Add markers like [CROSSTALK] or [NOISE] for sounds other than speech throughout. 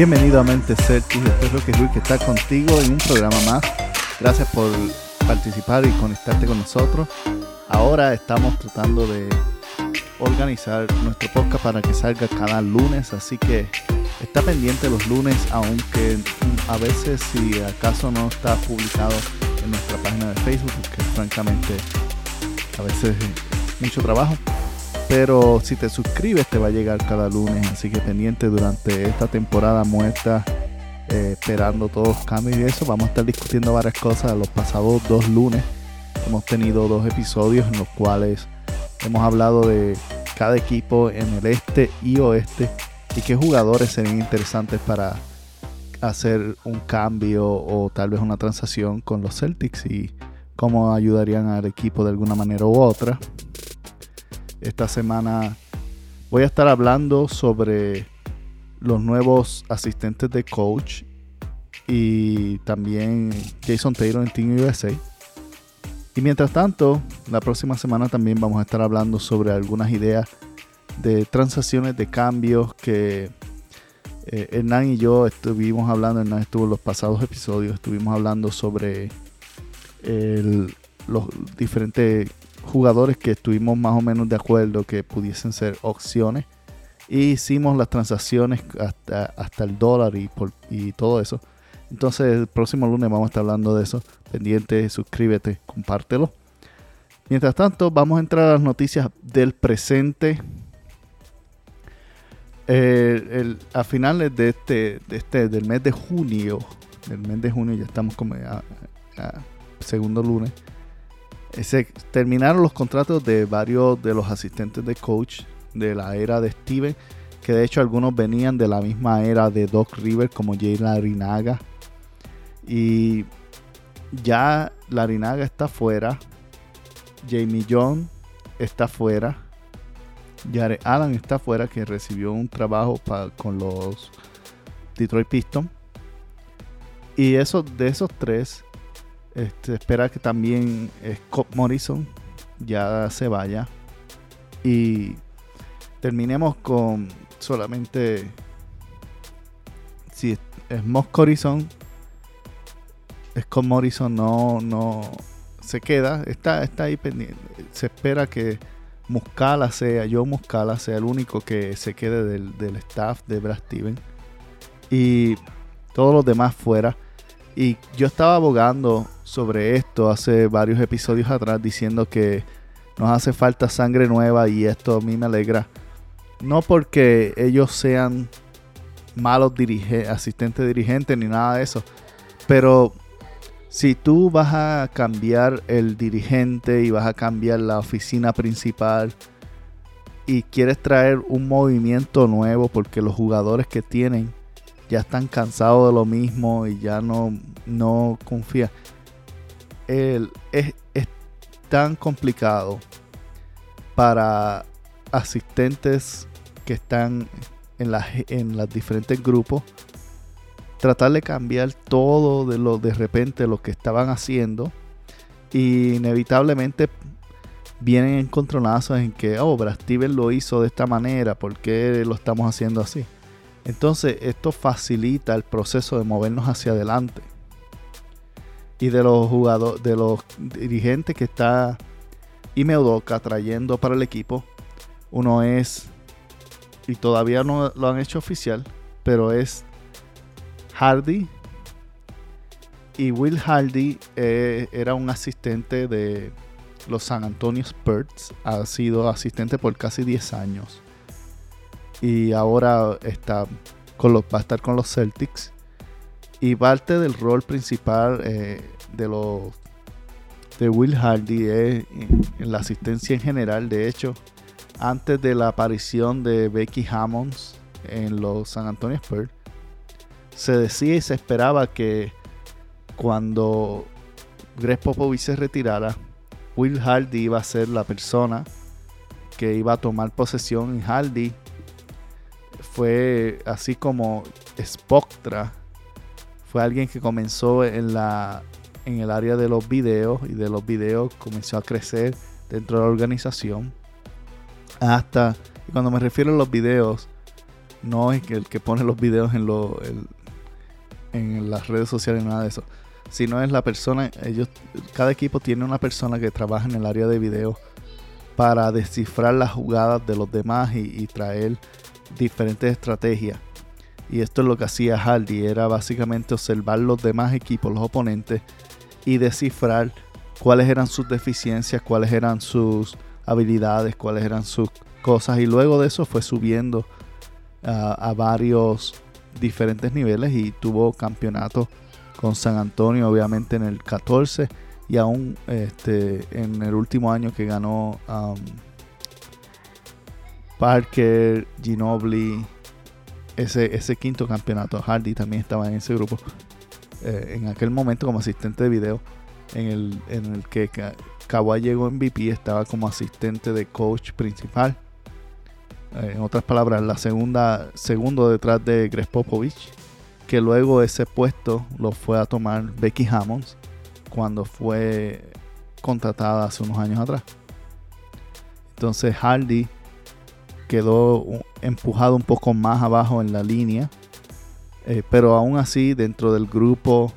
Bienvenido a Mente Celtics, espero que Luis que está contigo en un programa más. Gracias por participar y conectarte con nosotros. Ahora estamos tratando de organizar nuestro podcast para que salga cada lunes, así que está pendiente los lunes, aunque a veces si acaso no está publicado en nuestra página de Facebook, que francamente a veces es mucho trabajo. Pero si te suscribes te va a llegar cada lunes, así que pendiente durante esta temporada muerta, eh, esperando todos los cambios y eso. Vamos a estar discutiendo varias cosas. Los pasados dos lunes hemos tenido dos episodios en los cuales hemos hablado de cada equipo en el este y oeste y qué jugadores serían interesantes para hacer un cambio o tal vez una transacción con los Celtics y cómo ayudarían al equipo de alguna manera u otra. Esta semana voy a estar hablando sobre los nuevos asistentes de coach y también Jason Taylor en Team USA. Y mientras tanto, la próxima semana también vamos a estar hablando sobre algunas ideas de transacciones de cambios que eh, Hernán y yo estuvimos hablando, Hernán estuvo en los pasados episodios, estuvimos hablando sobre el, los diferentes jugadores que estuvimos más o menos de acuerdo que pudiesen ser opciones. Y hicimos las transacciones hasta, hasta el dólar y, por, y todo eso. Entonces el próximo lunes vamos a estar hablando de eso. Pendiente, suscríbete, compártelo. Mientras tanto, vamos a entrar a las noticias del presente. Eh, el, a finales de este, este, del mes de junio, del mes de junio, ya estamos como a, a segundo lunes. Se terminaron los contratos de varios de los asistentes de coach de la era de Steven, que de hecho algunos venían de la misma era de Doc River, como Jay Larinaga. Y ya Larinaga está fuera. Jamie John está fuera. Jared Allen está fuera, que recibió un trabajo con los Detroit Pistons. Y eso, de esos tres, este, espera que también Scott Morrison ya se vaya. Y terminemos con solamente si es Moss Morrison Scott Morrison no, no se queda, está, está ahí pendiente. Se espera que Muscala sea, yo Muscala sea el único que se quede del, del staff de Brad Steven. Y todos los demás fuera. Y yo estaba abogando sobre esto hace varios episodios atrás diciendo que nos hace falta sangre nueva y esto a mí me alegra. No porque ellos sean malos asistentes dirigentes ni nada de eso. Pero si tú vas a cambiar el dirigente y vas a cambiar la oficina principal y quieres traer un movimiento nuevo porque los jugadores que tienen ya están cansados de lo mismo y ya no, no confían. Es, tan complicado para asistentes que están en, la, los diferentes grupos tratar de cambiar todo de lo de repente lo que estaban haciendo y inevitablemente vienen encontronazos en que oh Brad Steven lo hizo de esta manera ¿por qué lo estamos haciendo así? entonces esto facilita el proceso de movernos hacia adelante y de los jugadores de los dirigentes que está Ime Udoka trayendo para el equipo uno es y todavía no lo han hecho oficial pero es Hardy. Y Will Hardy eh, era un asistente de los San Antonio Spurs. Ha sido asistente por casi 10 años. Y ahora está con los, va a estar con los Celtics. Y parte del rol principal eh, de los de Will Hardy es en, en, la asistencia en general. De hecho, antes de la aparición de Becky Hammonds en los San Antonio Spurs, se decía y se esperaba que cuando Greg Popovich se retirara, Will Hardy iba a ser la persona que iba a tomar posesión y Hardy fue así como Spoctra fue alguien que comenzó en la en el área de los videos y de los videos comenzó a crecer dentro de la organización. Hasta, cuando me refiero a los videos, no es que el que pone los videos en, lo, en las redes sociales, nada de eso. Sino es la persona, ellos, cada equipo tiene una persona que trabaja en el área de video para descifrar las jugadas de los demás y, traer diferentes estrategias. Y esto es lo que hacía Hardy, era básicamente observar los demás equipos, los oponentes, y descifrar cuáles eran sus deficiencias, cuáles eran sus habilidades, cuáles eran sus cosas. Y luego de eso fue subiendo a varios diferentes niveles y tuvo campeonato con San Antonio, obviamente en el 14 y aún este, en el último año que ganó um, Parker, Ginobili, ese, quinto campeonato. Hardy también estaba en ese grupo. Eh, en aquel momento como asistente de video, en el, en el que Kawhi llegó MVP, estaba como asistente de coach principal. Eh, en otras palabras, la segunda, segundo detrás de Greg Popovich, que luego ese puesto lo fue a tomar Becky Hammonds cuando fue contratada hace unos años atrás. Entonces Hardy quedó empujado un poco más abajo en la línea, eh, pero aún así dentro del grupo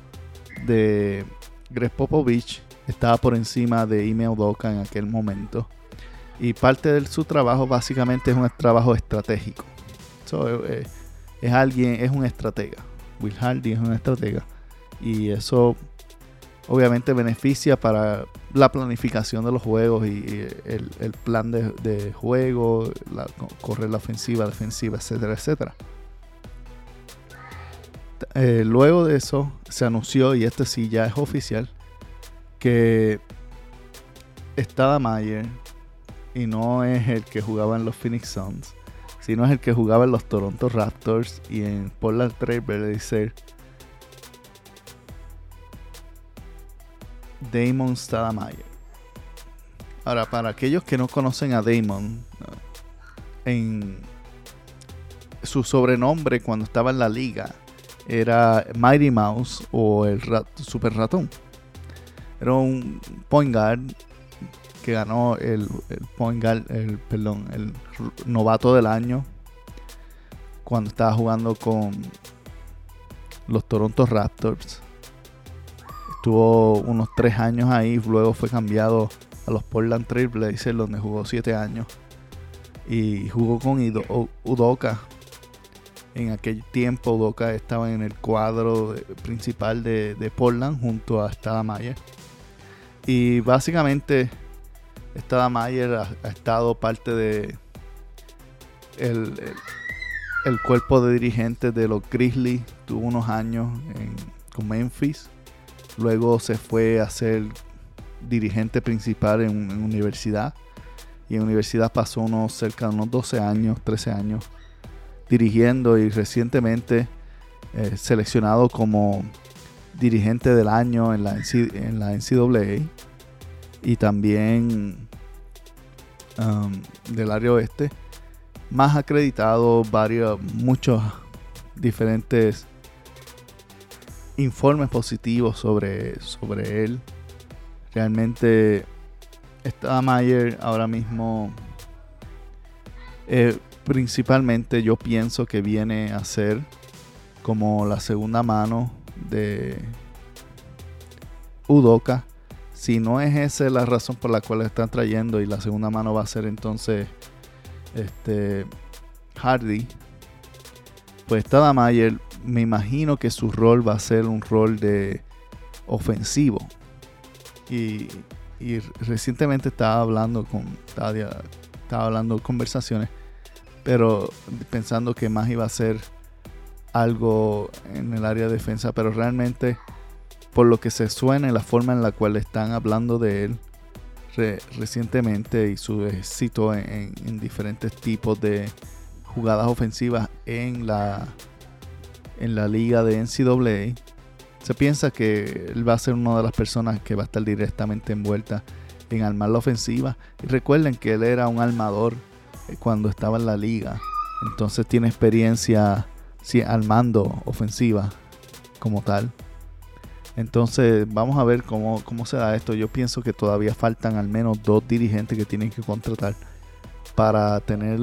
de Greg Popovich estaba por encima de Ime Udoka en aquel momento. Y parte de su trabajo básicamente es un trabajo estratégico. Eh, es alguien, es un estratega. Will Hardy es un estratega. Y eso obviamente beneficia para la planificación de los juegos y, el, plan de, juego, correr la ofensiva, defensiva, etcétera, etcétera. Eh, luego de eso se anunció, y este sí ya es oficial, que estaba Mayer y no es el que jugaba en los Phoenix Suns, sino es el que jugaba en los Toronto Raptors y en Portland Trail Damon Stadamayer. Ahora, para aquellos que no conocen a Damon, en su sobrenombre cuando estaba en la liga era Mighty Mouse o el Super Ratón. Era un point guard que ganó el, point el, perdón, el novato del año cuando estaba jugando con los Toronto Raptors. Estuvo unos tres años ahí, luego fue cambiado a los Portland Trail Blazers donde jugó siete años y jugó con Udoka. En aquel tiempo Udoka estaba en el cuadro principal de, Portland junto a Stada Mayer. Y básicamente esta Mayer ha, estado parte de el, cuerpo de dirigentes de los Grizzlies. Tuvo unos años con Memphis. Luego se fue a ser dirigente principal en, universidad. Y en universidad pasó unos cerca de unos 12 años, 13 años dirigiendo y recientemente eh, seleccionado como dirigente del año en la, en la NCAA y también um, del área oeste, más acreditado varios, muchos diferentes informes positivos sobre, sobre él. Realmente está Mayer ahora mismo eh, principalmente yo pienso que viene a ser como la segunda mano de Udoka si no es esa la razón por la cual están trayendo y la segunda mano va a ser entonces este Hardy, pues Tada Mayer me imagino que su rol va a ser un rol de ofensivo. Y, recientemente estaba hablando con Tadia, estaba hablando conversaciones, pero pensando que más iba a ser algo en el área de defensa, pero realmente por lo que se suena en la forma en la cual están hablando de él recientemente y su éxito en, diferentes tipos de jugadas ofensivas en la, en la liga de NCAA. Se piensa que él va a ser una de las personas que va a estar directamente envuelta en armar la ofensiva. Y recuerden que él era un armador eh, cuando estaba en la liga. Entonces tiene experiencia armando ofensiva como tal. Entonces, vamos a ver cómo, cómo se da esto. Yo pienso que todavía faltan al menos dos dirigentes que tienen que contratar para tener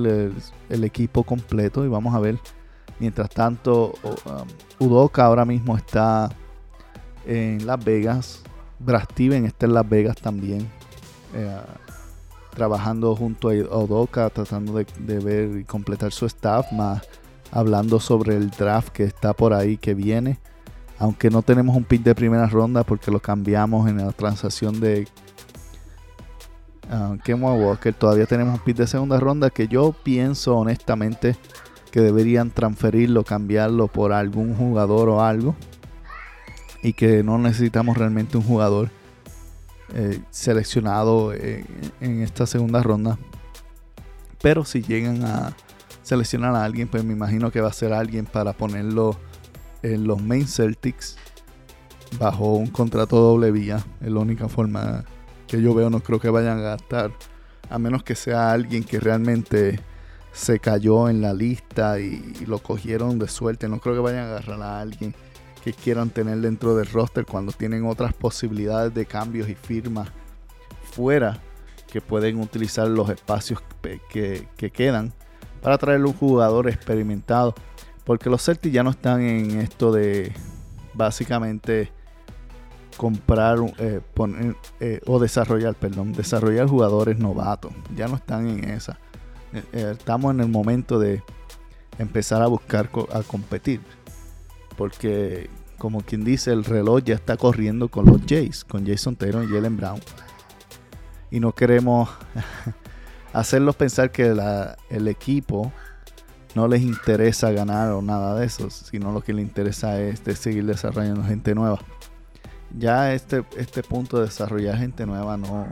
el, equipo completo. Y vamos a ver. Mientras tanto, um, Udoka ahora mismo está en Las Vegas. Brad Steven está en Las Vegas también. Eh, trabajando junto a Udoka, tratando de, ver y completar su staff. Más hablando sobre el draft que está por ahí, que viene aunque no tenemos un pick de primera ronda porque lo cambiamos en la transacción de uh, Walker, todavía tenemos un pick de segunda ronda que yo pienso honestamente que deberían transferirlo, cambiarlo por algún jugador o algo. Y que no necesitamos realmente un jugador eh, seleccionado en esta segunda ronda. Pero si llegan a seleccionar a alguien, pues me imagino que va a ser alguien para ponerlo en los main Celtics bajo un contrato doble vía. Es la única forma que yo veo. No creo que vayan a gastar. A menos que sea alguien que realmente se cayó en la lista y, lo cogieron de suerte. No creo que vayan a agarrar a alguien que quieran tener dentro del roster cuando tienen otras posibilidades de cambios y firmas fuera que pueden utilizar los espacios que, que quedan para traer un jugador experimentado porque los Celtics ya no están en esto de básicamente comprar eh, eh, o desarrollar, perdón, desarrollar jugadores novatos. Ya no están en esa. Eh, estamos en el momento de empezar a buscar a competir. Porque como quien dice, el reloj ya está corriendo con los Jays, con Jason Taylor y Jalen Brown. Y no queremos [LAUGHS] hacerlos pensar que el equipo no les interesa ganar o nada de eso, sino lo que les interesa es seguir desarrollando gente nueva. Ya este, este punto de desarrollar gente nueva no,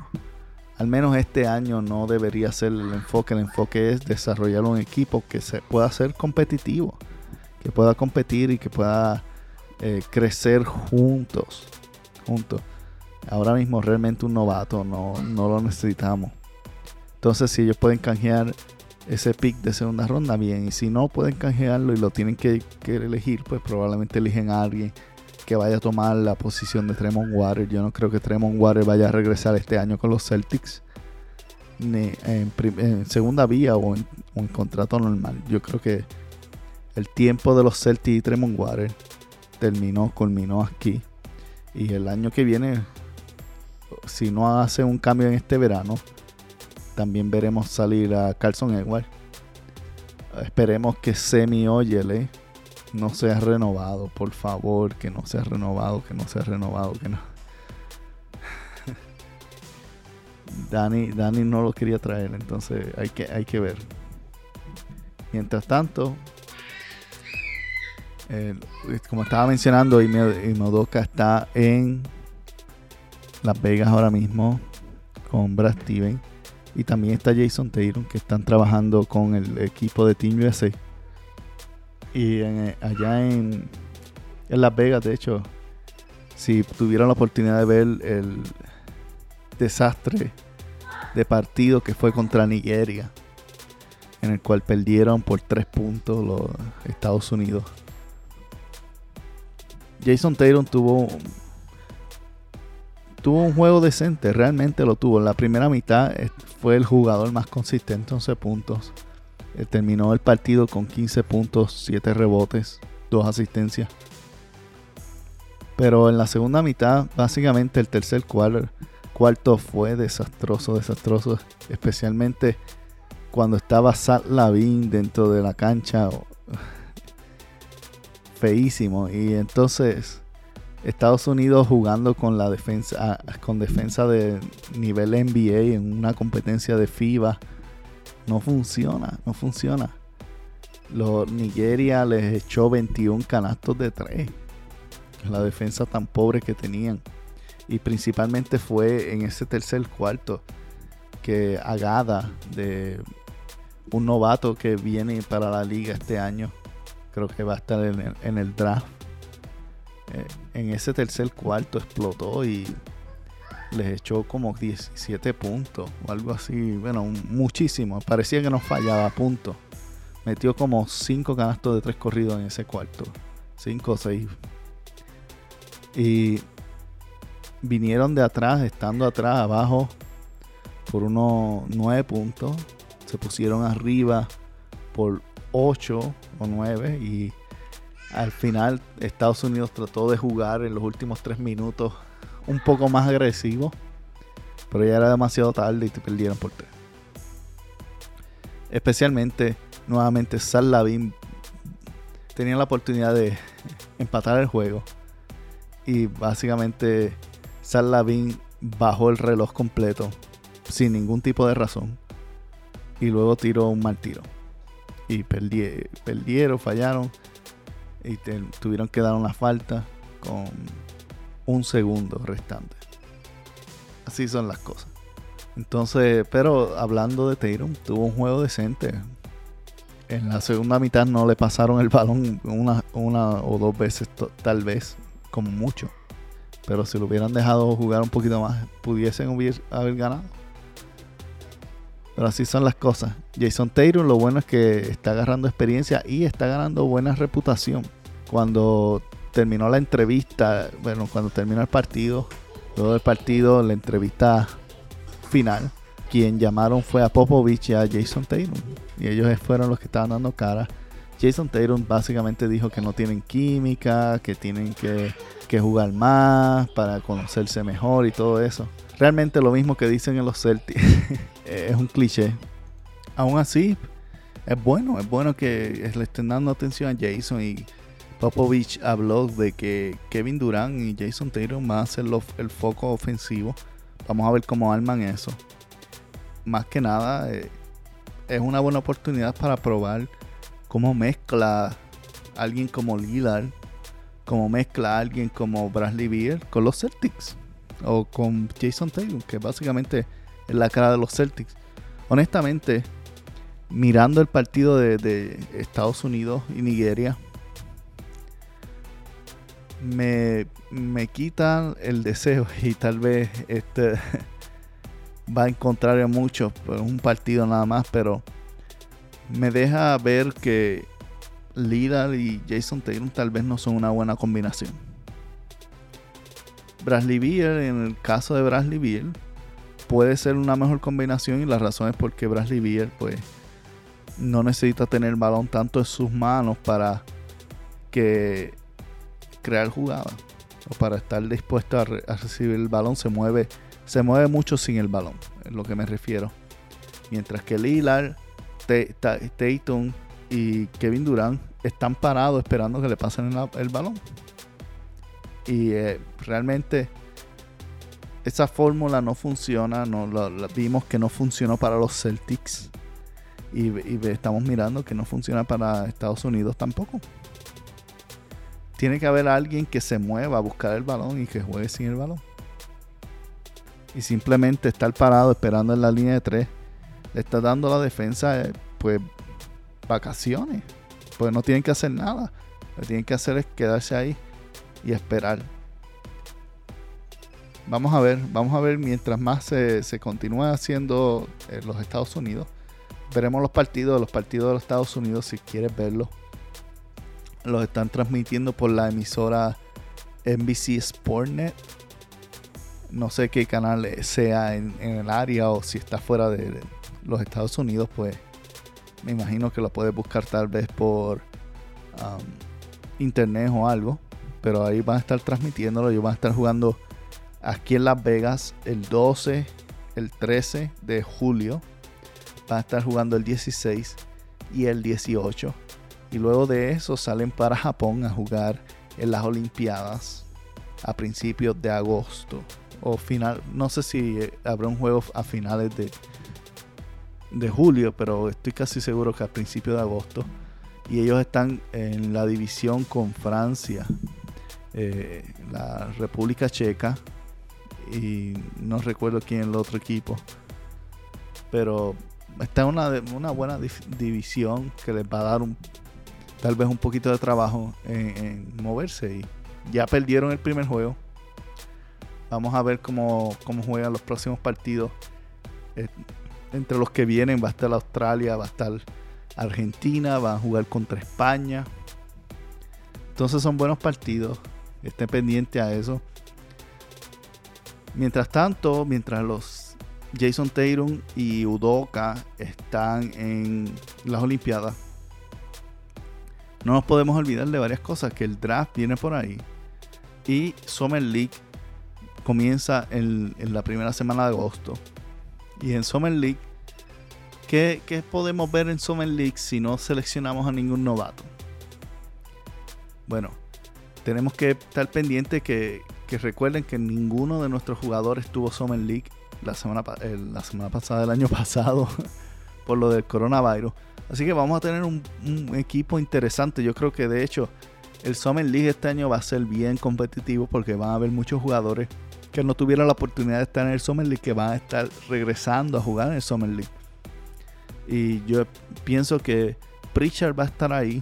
al menos este año no debería ser el enfoque. El enfoque es desarrollar un equipo que se pueda ser competitivo, que pueda competir y que pueda eh, crecer juntos, juntos. Ahora mismo realmente un novato no, no lo necesitamos. Entonces si ellos pueden canjear ese pick de segunda ronda, bien. Y si no pueden canjearlo y lo tienen que, elegir, pues probablemente eligen a alguien que vaya a tomar la posición de Tremont Water. Yo no creo que Tremont Water vaya a regresar este año con los Celtics. En, segunda vía o en, contrato normal. Yo creo que el tiempo de los Celtics y Tremont Water terminó, culminó aquí. Y el año que viene, si no hace un cambio en este verano, también veremos salir a Carlson Edwards. Esperemos que Semi Oyele no sea renovado, por favor, que no sea renovado, que no sea renovado, que no. [LAUGHS] Dani, Dani no lo quería traer, entonces hay que, hay que ver. Mientras tanto, como estaba mencionando, Imodoka está en Las Vegas ahora mismo con Brad Steven. Y también está Jason Taylor, que están trabajando con el equipo de Team USA. Y eh, allá en, en Las Vegas, de hecho, si tuvieron la oportunidad de ver el desastre de partido que fue contra Nigeria, en el cual perdieron por tres puntos los Estados Unidos. Jason Taylor tuvo tuvo un juego decente, realmente lo tuvo. En la primera mitad eh, fue el jugador más consistente, 11 puntos. Eh, terminó el partido con 15 puntos, 7 rebotes, 2 asistencias. Pero en la segunda mitad, básicamente el tercer cuarto, fue desastroso, desastroso. Especialmente cuando estaba Sat Lavin dentro de la cancha. [SIGHS] Feísimo. Y entonces Estados Unidos jugando con la defensa ah, con defensa de nivel NBA en una competencia de FIBA no funciona, no funciona. Los Nigeria les echó 21 canastos de 3. La defensa tan pobre que tenían. Y principalmente fue en ese tercer cuarto que Agada de un novato que viene para la liga este año, creo que va a estar en el draft eh, en ese tercer cuarto explotó y les echó como 17 puntos o algo así. Bueno, muchísimo. Parecía que no fallaba puntos. Metió como 5 canastos de tres corridos en ese cuarto. 5 o 6. Y vinieron de atrás, estando atrás, abajo, por unos 9 puntos. Se pusieron arriba por 8 o 9 y al final Estados Unidos trató de jugar en los últimos 3 minutos un poco más agresivo. Pero ya era demasiado tarde y te perdieron por 3. Especialmente, nuevamente, Sal Lavin tenía la oportunidad de empatar el juego. Y básicamente Sal bajó el reloj completo sin ningún tipo de razón. Y luego tiró un mal tiro. Y perdieron, fallaron. Y tuvieron que dar una falta con un segundo restante. Así son las cosas. Entonces, pero hablando de Tatum, tuvo un juego decente. En la segunda mitad no le pasaron el balón una, una o dos veces, tal vez, como mucho. Pero si lo hubieran dejado jugar un poquito más, pudiesen haber ganado. Pero así son las cosas. Jason Tatum, lo bueno es que está agarrando experiencia y está ganando buena reputación. Cuando terminó la entrevista, bueno, cuando terminó el partido, luego del partido, la entrevista final, quien llamaron fue a Popovich y a Jason Tatum. Y ellos fueron los que estaban dando cara. Jason Tatum básicamente dijo que no tienen química, que tienen que, que jugar más para conocerse mejor y todo eso. Realmente lo mismo que dicen en los Celtics. [LAUGHS] es un cliché. Aún así, es bueno, es bueno que le estén dando atención a Jason y Popovich habló de que Kevin Durant y Jason Tatum van a ser el foco ofensivo. Vamos a ver cómo arman eso. Más que nada, eh, es una buena oportunidad para probar cómo mezcla alguien como Lillard, cómo mezcla alguien como Bradley Beal con los Celtics o con Jason Tatum, que básicamente es la cara de los Celtics. Honestamente, mirando el partido de Estados Unidos y Nigeria, me, me quitan el deseo [LAUGHS] y tal vez este [LAUGHS] va a encontrar a muchos, pues un partido nada más, pero me deja ver que Lillard y Jason Taylor tal vez no son una buena combinación. Bradley Beal, en el caso de Bradley Beal, puede ser una mejor combinación y la razón es porque Bradley Beal pues no necesita tener el balón tanto en sus manos para que crear jugada o para estar dispuesto a, recibir el balón se mueve se mueve mucho sin el balón es lo que me refiero. Mientras que Lillard Tatum y Kevin Durant están parados esperando que le pasen el, balón. Y eh, realmente esa fórmula no funciona no vimos que no funcionó para los Celtics y estamos mirando que no funciona para Estados Unidos tampoco tiene que haber alguien que se mueva a buscar el balón y que juegue sin el balón. Y simplemente estar parado esperando en la línea de tres le está dando a la defensa eh, pues vacaciones. Pues no tienen que hacer nada. Lo que tienen que hacer es quedarse ahí y esperar. Vamos a ver, vamos a ver mientras más se, se continúe haciendo en los Estados Unidos. Veremos los partidos, los partidos de los Estados Unidos si quieres verlos los están transmitiendo por la emisora NBC Sportnet. No sé qué canal sea en, el área o si está fuera de, los Estados Unidos, pues me imagino que lo puedes buscar tal vez por um, internet o algo. Pero ahí van a estar transmitiéndolo. Ellos van a estar jugando aquí en Las Vegas el 12, el 13 de julio. Van a estar jugando el 16 y el 18 y luego de eso salen para Japón a jugar en las Olimpiadas a principios de agosto o final, no sé si eh, habrá un juego a finales de, de julio, pero estoy casi seguro que a principios de agosto. Y ellos están en la división con Francia, eh, la República Checa y no recuerdo quién es el otro equipo. Pero está en una, una buena división que les va a dar un tal vez un poquito de trabajo en, moverse. Y ya perdieron el primer juego. Vamos a ver cómo, cómo juegan los próximos partidos. Eh, entre los que vienen va a estar Australia, va a estar Argentina, va a jugar contra España. Entonces son buenos partidos. esté pendiente a eso. Mientras tanto, mientras los Jason Tatum y Udoka están en las Olimpiadas, no nos podemos olvidar de varias cosas, que el draft viene por ahí y Summer League comienza en, la primera semana de agosto. Y en Summer League, ¿qué, ¿qué, podemos ver en Summer League si no seleccionamos a ningún novato? Bueno, tenemos que estar pendientes que, recuerden que ninguno de nuestros jugadores tuvo Summer League la semana, la semana pasada, el año [LAUGHS] pasado, por lo del coronavirus. Así que vamos a tener un, equipo interesante. Yo creo que de hecho el Summer League este año va a ser bien competitivo porque van a haber muchos jugadores que no tuvieron la oportunidad de estar en el Summer League que van a estar regresando a jugar en el Summer League. Y yo pienso que Pritchard va a estar ahí.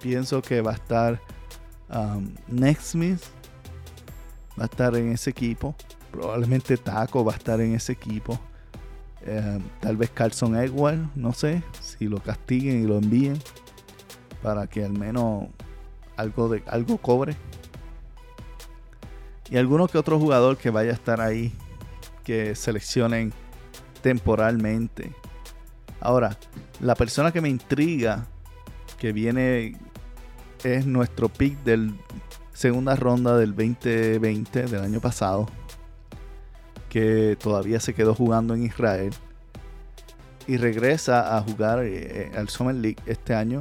Pienso que va a estar um, va a estar en ese equipo. Probablemente Taco va a estar en ese equipo. Eh, tal vez Carlson Edward, no sé, si lo castiguen y lo envíen para que al menos algo de algo cobre. Y alguno que otro jugador que vaya a estar ahí que seleccionen temporalmente. Ahora, la persona que me intriga que viene es nuestro pick del segunda ronda del 2020 del año pasado que todavía se quedó jugando en Israel y regresa a jugar eh, al Summer League este año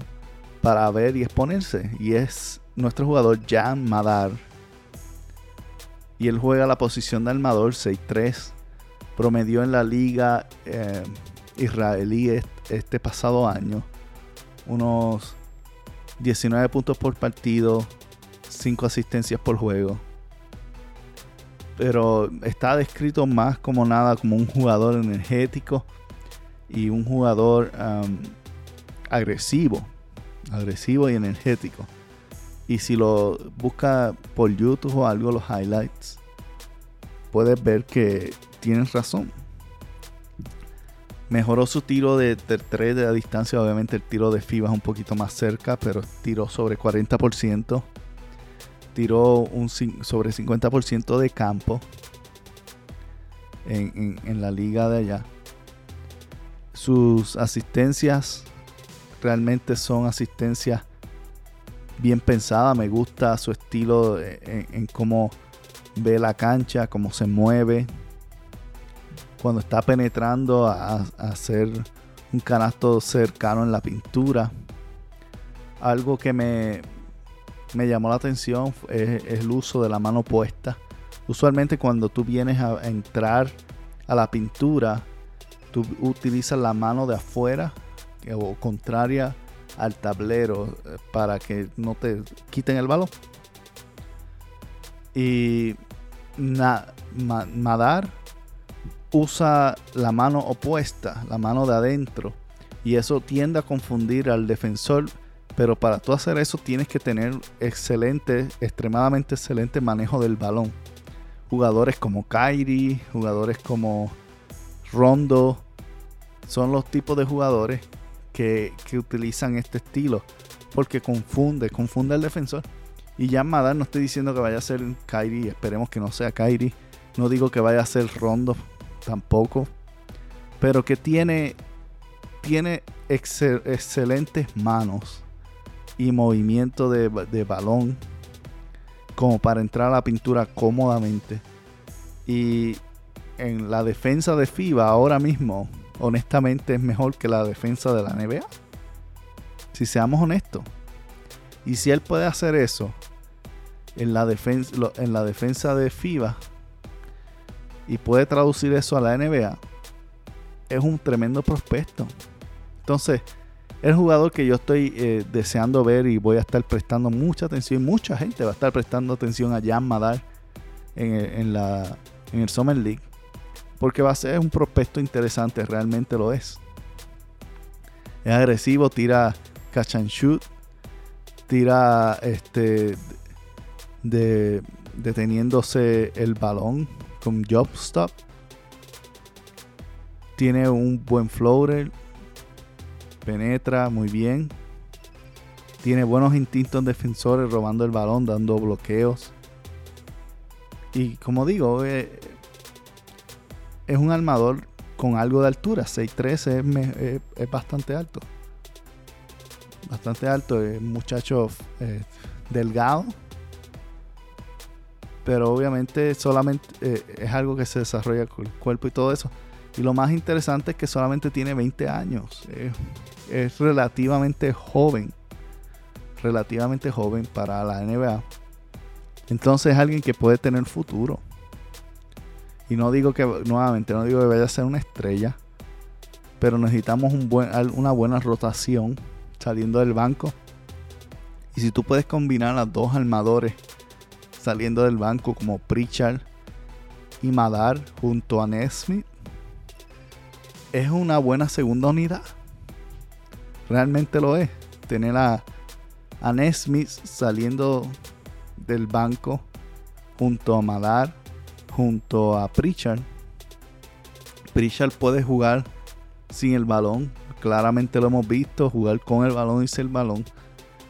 para ver y exponerse. Y es nuestro jugador Jan Madar. Y él juega la posición de armador 6-3. Promedió en la liga eh, israelí este pasado año unos 19 puntos por partido, 5 asistencias por juego pero está descrito más como nada como un jugador energético y un jugador agresivo, agresivo y energético. Y si lo busca por YouTube o algo, los highlights, puedes ver que tienes razón. Mejoró su tiro de, 3 de la distancia. Obviamente el tiro de FIBA es un poquito más cerca, pero tiró sobre 40% tiró un sobre 50% de campo en, la liga de allá. Sus asistencias realmente son asistencias bien pensadas. Me gusta su estilo en, cómo ve la cancha, cómo se mueve. Cuando está penetrando a hacer un canasto cercano en la pintura. Algo que me, me llamó la atención es, el uso de la mano puesta. Usualmente cuando tú vienes a entrar a la pintura, tú utilizas la mano de afuera o contraria al tablero eh, para que no te quiten el balón. Y Madar usa la mano opuesta, la mano de adentro, y eso tiende a confundir al defensor pero para tú hacer eso tienes que tener excelente, extremadamente excelente manejo del balón. Jugadores como Kyrie, jugadores como Rondo, son los tipos de jugadores que, utilizan este estilo. Porque confunde, confunde al defensor. Y ya Madar no estoy diciendo que vaya a ser Kyrie, esperemos que no sea Kyrie. No digo que vaya a ser Rondo tampoco. Pero que tiene, tiene excelentes manos y movimiento de, balón como para entrar a la pintura cómodamente. Y en la defensa de FIBA ahora mismo, honestamente, es mejor que la defensa de la NBA. Si seamos honestos. Y si él puede hacer eso en la defensa, en la defensa de FIBA y puede traducir eso a la NBA, es un tremendo prospecto. Entonces, el jugador que yo estoy eh, deseando ver y voy a estar prestando mucha atención. Mucha gente va a estar prestando atención a Jan Madar en, el Summer League. Porque va a ser un prospecto interesante, realmente lo es. Es agresivo, tira catch and shoot, tira este de, deteniéndose el balón con job stop. Tiene un buen floater, penetra muy bien Tiene buenos instintos defensores, robando el balón, dando bloqueos. Y como digo, eh, es un armador con algo de altura. 6'3 es, es, bastante alto. Bastante alto. Es un muchacho eh, delgado. Pero obviamente solamente eh, es algo que se desarrolla con el cuerpo y todo eso. Y lo más interesante es que solamente tiene 20 años. es relativamente joven. Relativamente joven para la NBA. Entonces es alguien que puede tener futuro. Y no digo que, nuevamente, no digo que vaya a ser una estrella. Pero necesitamos una buena rotación saliendo del banco. Y si tú puedes combinar a dos armadores saliendo del banco como Pritchard y Madar junto a Nesmith, es una buena segunda unidad. Realmente lo es. Tener a, a Nesmith saliendo del banco junto a Madar junto a Pritchard. Pritchard puede jugar sin el balón. Claramente lo hemos visto, jugar con el balón y sin el balón.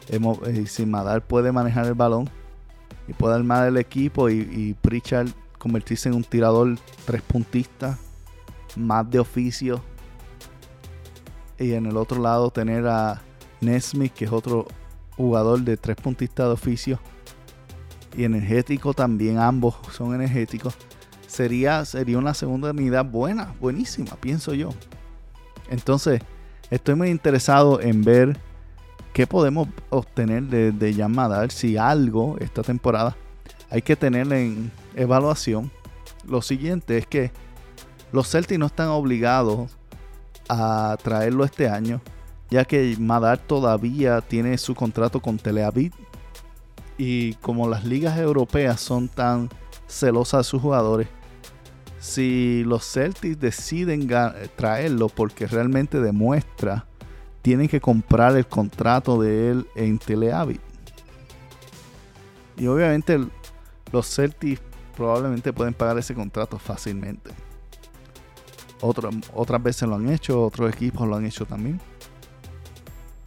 Hemos, eh, sin Madar puede manejar el balón y puede armar el equipo y, y Pritchard convertirse en un tirador tres puntista más de oficio. Y en el otro lado tener a Nesmith, que es otro jugador de tres puntistas de oficio y energético también, ambos son energéticos, sería, sería una segunda unidad buena, buenísima, pienso yo. Entonces, estoy muy interesado en ver qué podemos obtener de, de si algo esta temporada hay que tener en evaluación. Lo siguiente es que los Celtics no están obligados a traerlo este año, ya que Madar todavía tiene su contrato con Teleavid y como las ligas europeas son tan celosas de sus jugadores, si los Celtics deciden traerlo porque realmente demuestra, tienen que comprar el contrato de él en Teleavid. Y obviamente los Celtics probablemente pueden pagar ese contrato fácilmente. Otras veces lo han hecho, otros equipos lo han hecho también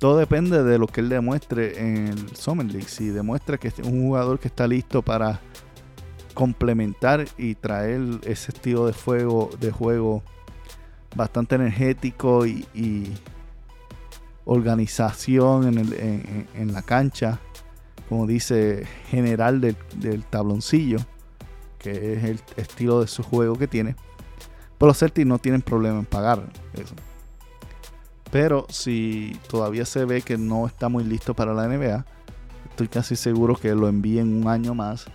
todo depende de lo que él demuestre en el Summer League. Si demuestra que es un jugador que está listo para complementar y traer ese estilo de fuego, de juego bastante energético y, organización en, la cancha, como dice general del, del, tabloncillo, que es el estilo de su juego que tiene. Pero los Celtics no tienen problema en pagar eso. Pero si todavía se ve que no está muy listo para la NBA, estoy casi seguro que lo envíen un año más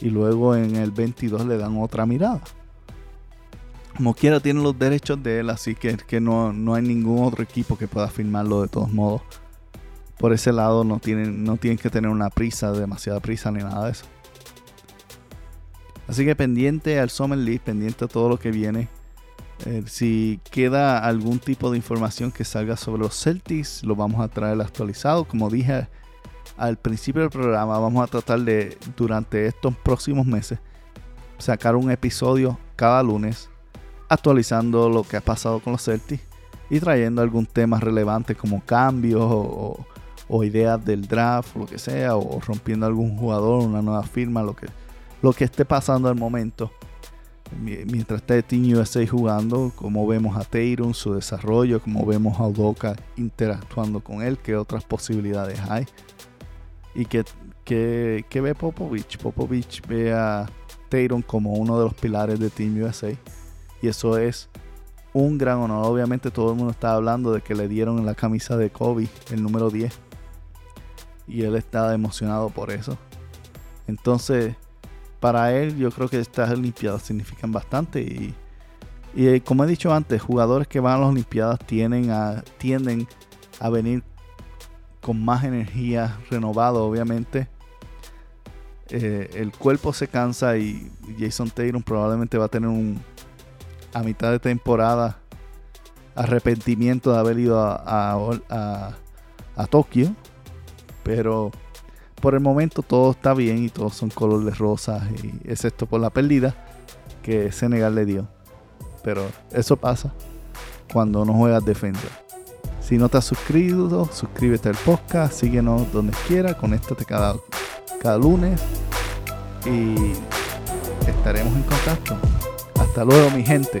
y luego en el 22 le dan otra mirada. Como quiera, tiene los derechos de él, así que, que no, no hay ningún otro equipo que pueda firmarlo de todos modos. Por ese lado, no tienen, no tienen que tener una prisa, demasiada prisa ni nada de eso. Así que pendiente al Summer League, pendiente a todo lo que viene. Eh, si queda algún tipo de información que salga sobre los Celtics, lo vamos a traer actualizado. Como dije al principio del programa, vamos a tratar de, durante estos próximos meses, sacar un episodio cada lunes actualizando lo que ha pasado con los Celtics y trayendo algún tema relevante como cambios o, o, ideas del draft, lo que sea, o rompiendo algún jugador, una nueva firma, lo que, lo que esté pasando al momento mientras está Team USA jugando, como vemos a Tayron, su desarrollo, como vemos a Udoka interactuando con él, qué otras posibilidades hay. Y que, que, ve Popovich. Popovich ve a Tayron como uno de los pilares de Team USA. Y eso es un gran honor. Obviamente todo el mundo está hablando de que le dieron en la camisa de Kobe el número 10. Y él está emocionado por eso. Entonces, para él yo creo que estas Olimpiadas significan bastante y, eh, como he dicho antes, jugadores que van a las Olimpiadas tienden a, venir con más energía renovada, obviamente. Eh, el cuerpo se cansa y Jason Taylor probablemente va a tener un a mitad de temporada arrepentimiento de haber ido a, a Tokio. Pero por el momento todo está bien y todos son colores rosas, y, excepto por la pérdida que Senegal le dio. Pero eso pasa cuando no juegas defensa. Si no te has suscrito, suscríbete al podcast, síguenos donde quiera, conéctate cada, cada lunes y estaremos en contacto. Hasta luego mi gente.